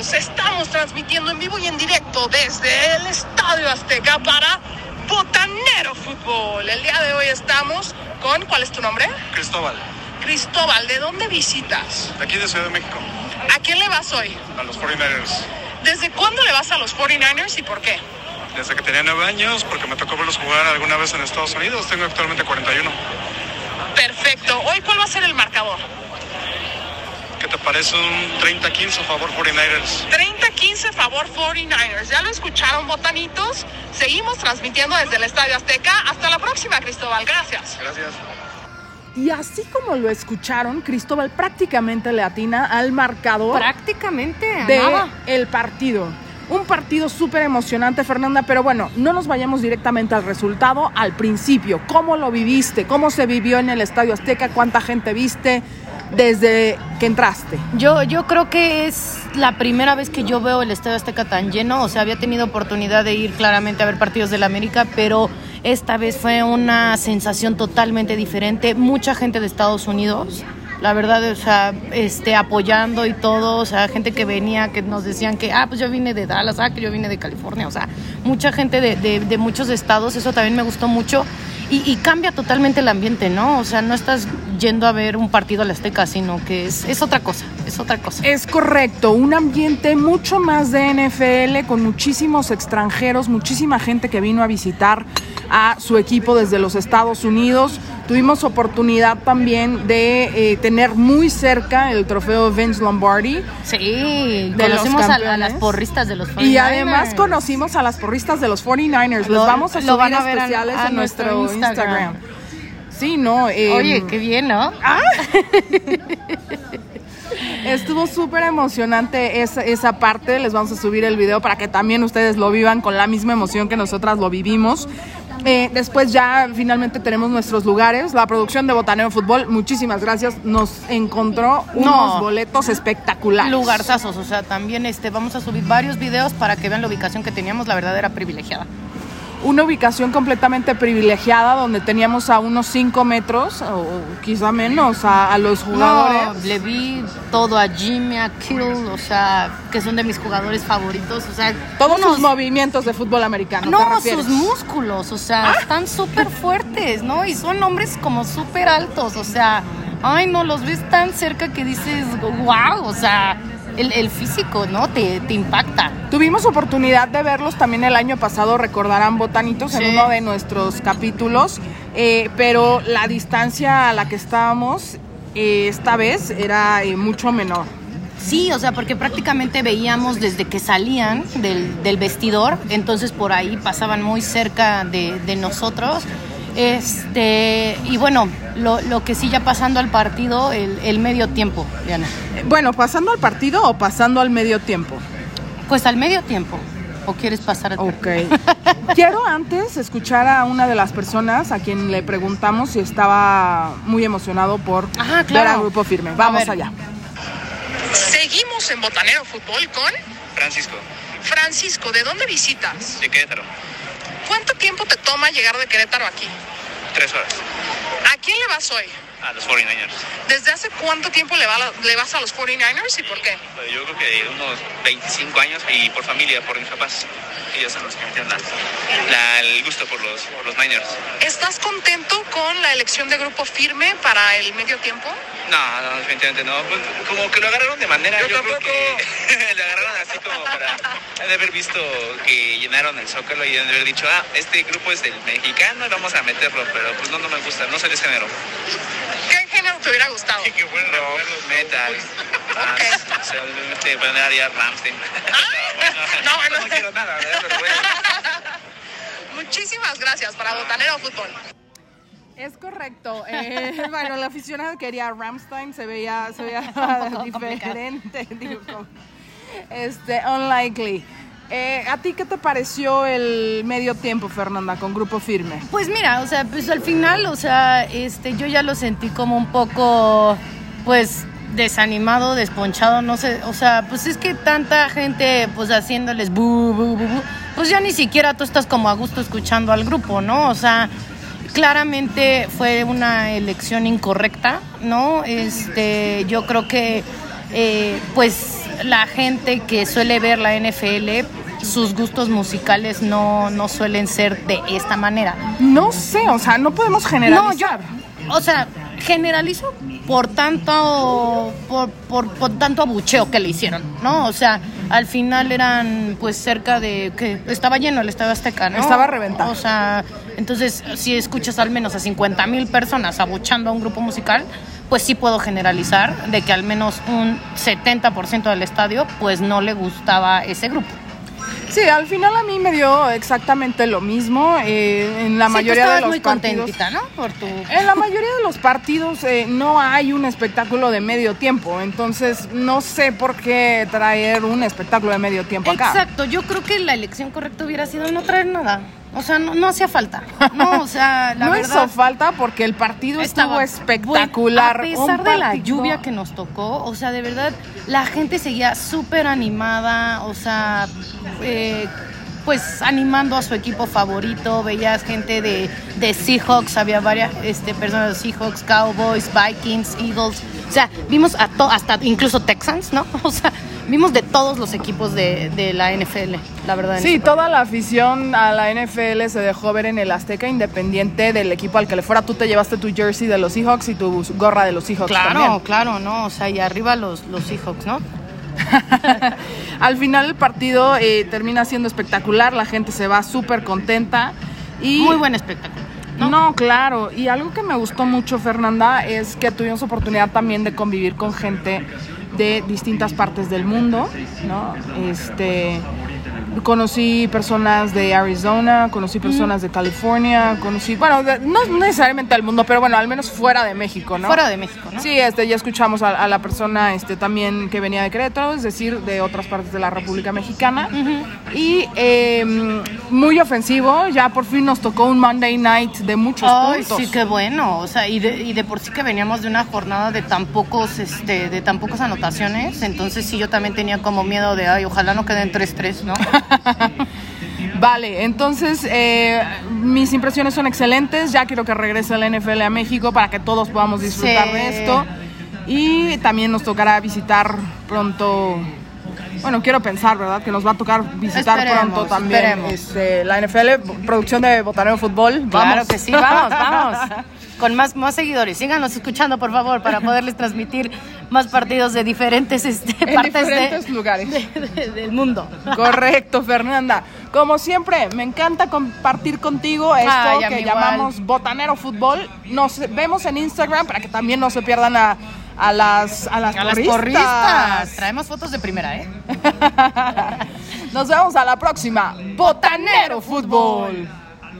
amigos, estamos transmitiendo en vivo y en directo desde el Estadio Azteca para Botanero Fútbol. El día de hoy estamos con, ¿cuál es tu nombre? Cristóbal, Cristóbal, ¿de dónde visitas? de aquí de Ciudad de México, ¿A quién le vas hoy? a los 49ers. ¿Desde cuándo le vas a los 49ers y por qué? Desde que tenía nueve años, porque me tocó verlos jugar alguna vez en Estados Unidos, tengo actualmente 41. Perfecto. Hoy, ¿cuál va a ser el marcador? ¿Qué te parece un 30-15 a favor 49ers? 30-15 favor 49ers. Ya lo escucharon, botanitos. Seguimos transmitiendo desde el Estadio Azteca. Hasta la próxima, Cristóbal. Gracias. Gracias. Y así como lo escucharon, Cristóbal prácticamente le atina al marcador Prácticamente, a de nada. el partido. Un partido súper emocionante, Fernanda, pero bueno, no nos vayamos directamente al resultado, al principio. ¿Cómo lo viviste? ¿Cómo se vivió en el Estadio Azteca? ¿Cuánta gente viste desde que entraste? Yo, yo creo que es la primera vez que yo veo el Estadio Azteca tan lleno. O sea, había tenido oportunidad de ir claramente a ver partidos del América, pero esta vez fue una sensación totalmente diferente. Mucha gente de Estados Unidos, la verdad, o sea, este, apoyando y todo. O sea, gente que venía, que nos decían que, ah, pues yo vine de Dallas, ah, que yo vine de California. O sea, mucha gente de, de- de muchos estados. Eso también me gustó mucho. Y, y cambia totalmente el ambiente, ¿no? O sea, no estás yendo a ver un partido al Azteca, sino que es, es otra cosa, es otra cosa. Es correcto, un ambiente mucho más de NFL con muchísimos extranjeros, muchísima gente que vino a visitar a su equipo desde los Estados Unidos. Tuvimos oportunidad también de eh, tener muy cerca el trofeo Vince Lombardi Sí, De conocimos a, a las porristas de los 49ers. y además conocimos a las porristas de los 49ers. Les Lo- vamos a subir van a ver a- especiales a en nuestro Instagram. Instagram. Sí, no. eh, Oye, qué bien, ¿no? Estuvo súper emocionante esa, esa parte. Les vamos a subir el video para que también ustedes lo vivan con la misma emoción que nosotras lo vivimos. Eh, después ya finalmente tenemos nuestros lugares. La producción de Botanero Fútbol, muchísimas gracias. Nos encontró unos No. boletos espectaculares. Lugarzazos, o sea, también este, vamos a subir varios videos para que vean la ubicación que teníamos, la verdad era privilegiada. Una ubicación completamente privilegiada donde teníamos a unos 5 metros o quizá menos a, a los jugadores. No, le vi todo a Jimmy, a Kill, o sea, que son de mis jugadores favoritos, o sea, Todos unos- sus movimientos de fútbol americano. ¿te No, refieres? sus músculos, o sea, están súper fuertes, ¿no? Y son hombres como súper altos, o sea, ay, no, los ves tan cerca que dices, wow, o sea, el, el físico, ¿no? Te, te impacta. Tuvimos oportunidad de verlos también el año pasado, recordarán Botanitos, en uno de nuestros capítulos, eh, pero la distancia a la que estábamos eh, esta vez era eh, mucho menor. Sí, o sea, porque prácticamente veíamos desde que salían del, del vestidor, entonces por ahí pasaban muy cerca de, de nosotros. Este, y bueno, lo, lo que sí ya pasando al partido, el, el medio tiempo, Diana. Bueno, pasando al partido o pasando al medio tiempo. Pues al medio tiempo. ¿O quieres pasar al Ok. Quiero antes escuchar a una de las personas a quien le preguntamos si estaba muy emocionado por Ah, ver claro. a Grupo Firme. Vamos ver. allá. Seguimos en Botanero Fútbol con Francisco, Francisco. ¿De dónde visitas? de Querétaro, ¿Cuánto tiempo te toma llegar de Querétaro aquí? tres horas, ¿A quién le vas hoy? a los 49ers. ¿Desde hace cuánto tiempo le, va le vas a los 49ers y por qué? Pues Yo creo que unos 25 años y por familia, por mis papás. Ellos son los que me dieron la- la- el gusto por los, por los Niners. ¿Estás contento con la elección de grupo firme para el medio tiempo? No, no, definitivamente no. Pues, como que lo agarraron de manera, Yo yo, creo tampoco. que lo agarraron así como para de haber visto que llenaron el Zócalo y han de haber dicho, ah, este grupo es del mexicano y vamos a meterlo, pero pues no, no me gusta, no soy de ese género. ¿Qué género te hubiera gustado? Rock, metal, más, o sea, este, poner a Ramstein. No, bueno. no quiero nada, ¿verdad? Pero bueno. Muchísimas gracias para Botanero Fútbol. Es correcto. Eh, bueno, el aficionado quería Ramstein, se veía, se veía diferente. digo, como- este, unlikely. Eh, ¿A ti qué te pareció el medio tiempo, Fernanda, con Grupo Firme? Pues mira, o sea, pues al final, o sea, este, yo ya lo sentí como un poco, pues, desanimado, desponchado, no sé, o sea, pues es que tanta gente, pues, haciéndoles bu, bu, bu, bu, pues ya ni siquiera tú estás como a gusto escuchando al grupo, ¿no? O sea, claramente fue una elección incorrecta, ¿no? Este, yo creo que, eh, pues, la gente que suele ver la NFL, sus gustos musicales no, no suelen ser de esta manera. No sé, o sea, no podemos No, yo, generalizar. o sea, generalizo por tanto, por, por, por tanto abucheo que le hicieron, ¿no? O sea, al final eran pues cerca de, que estaba lleno el Estadio Azteca, ¿no? Estaba a reventar. O sea, entonces si escuchas al menos a 50 mil personas abuchando a un grupo musical, pues sí puedo generalizar de que al menos un 70% del estadio pues no le gustaba ese grupo. Sí, al final a mí me dio exactamente lo mismo. eh, en la Sí, tú mayoría de los muy partidos. contentita, ¿no? Por tu... En la mayoría de los partidos eh, no hay un espectáculo de medio tiempo, entonces no sé por qué traer un espectáculo de medio tiempo acá. Exacto, yo creo que la elección correcta hubiera sido no traer nada. O sea, no, no hacía falta. No, o sea, la no verdad. hizo falta porque el partido estaba estuvo espectacular. bueno, a pesar de la lluvia que nos tocó, o sea, de verdad, la gente seguía súper animada, o sea, eh, pues animando a su equipo favorito. Veías gente de, de Seahawks, había varias este, personas de Seahawks, Cowboys, Vikings, Eagles. O sea, vimos a to- hasta incluso Texans, ¿no? O sea, vimos de todos los equipos de, de la NFL, la verdad. Sí, toda la afición a la NFL se dejó ver en el Azteca independiente del equipo al que le fuera. Tú te llevaste tu jersey de los Seahawks y tu gorra de los Seahawks Claro, también. claro, ¿no? O sea, y arriba los, los Seahawks, ¿no? Al final el partido eh, termina siendo espectacular, la gente se va súper contenta. Y Muy buen espectáculo. ¿no? claro. Y algo que me gustó mucho, Fernanda, es que tuvimos oportunidad también de convivir con gente de distintas partes del mundo, ¿no? Este, conocí personas de Arizona, conocí personas de California, conocí, bueno, de- no necesariamente del mundo, pero bueno, al menos fuera de México, ¿no? Fuera de México, ¿no? Sí, este, ya escuchamos a, a la persona este, también que venía de Querétaro, es decir, de otras partes de la República Mexicana. Y eh, muy ofensivo, ya por fin nos tocó un Monday night de muchos Ay, puntos. sí, qué bueno. O sea, y de, y de por sí que veníamos de una jornada de tan pocos, este, de tan pocas anotaciones. Entonces sí, yo también tenía como miedo de, ay, ojalá no queden 3-3, ¿no? Vale, entonces eh, mis impresiones son excelentes. Ya quiero que regrese la NFL a México para que todos podamos disfrutar Sí. de esto. Y también nos tocará visitar pronto. Bueno, quiero pensar, ¿verdad? Que nos va a tocar visitar Esperemos, pronto también este, la NFL, producción de Botanero Fútbol. Claro Vamos. que sí, vamos, vamos. Con más, más seguidores. Síganos escuchando, por favor, para poderles transmitir más partidos de diferentes este, En partes de- lugares. de- de- del mundo. Correcto, Fernanda. Como siempre, me encanta compartir contigo esto Ay, que igual. llamamos Botanero Fútbol. Nos vemos en Instagram para que también no se pierdan a, a las a las A las porristas. Traemos fotos de primera, ¿eh? Nos vemos a la próxima. Botanero Fútbol.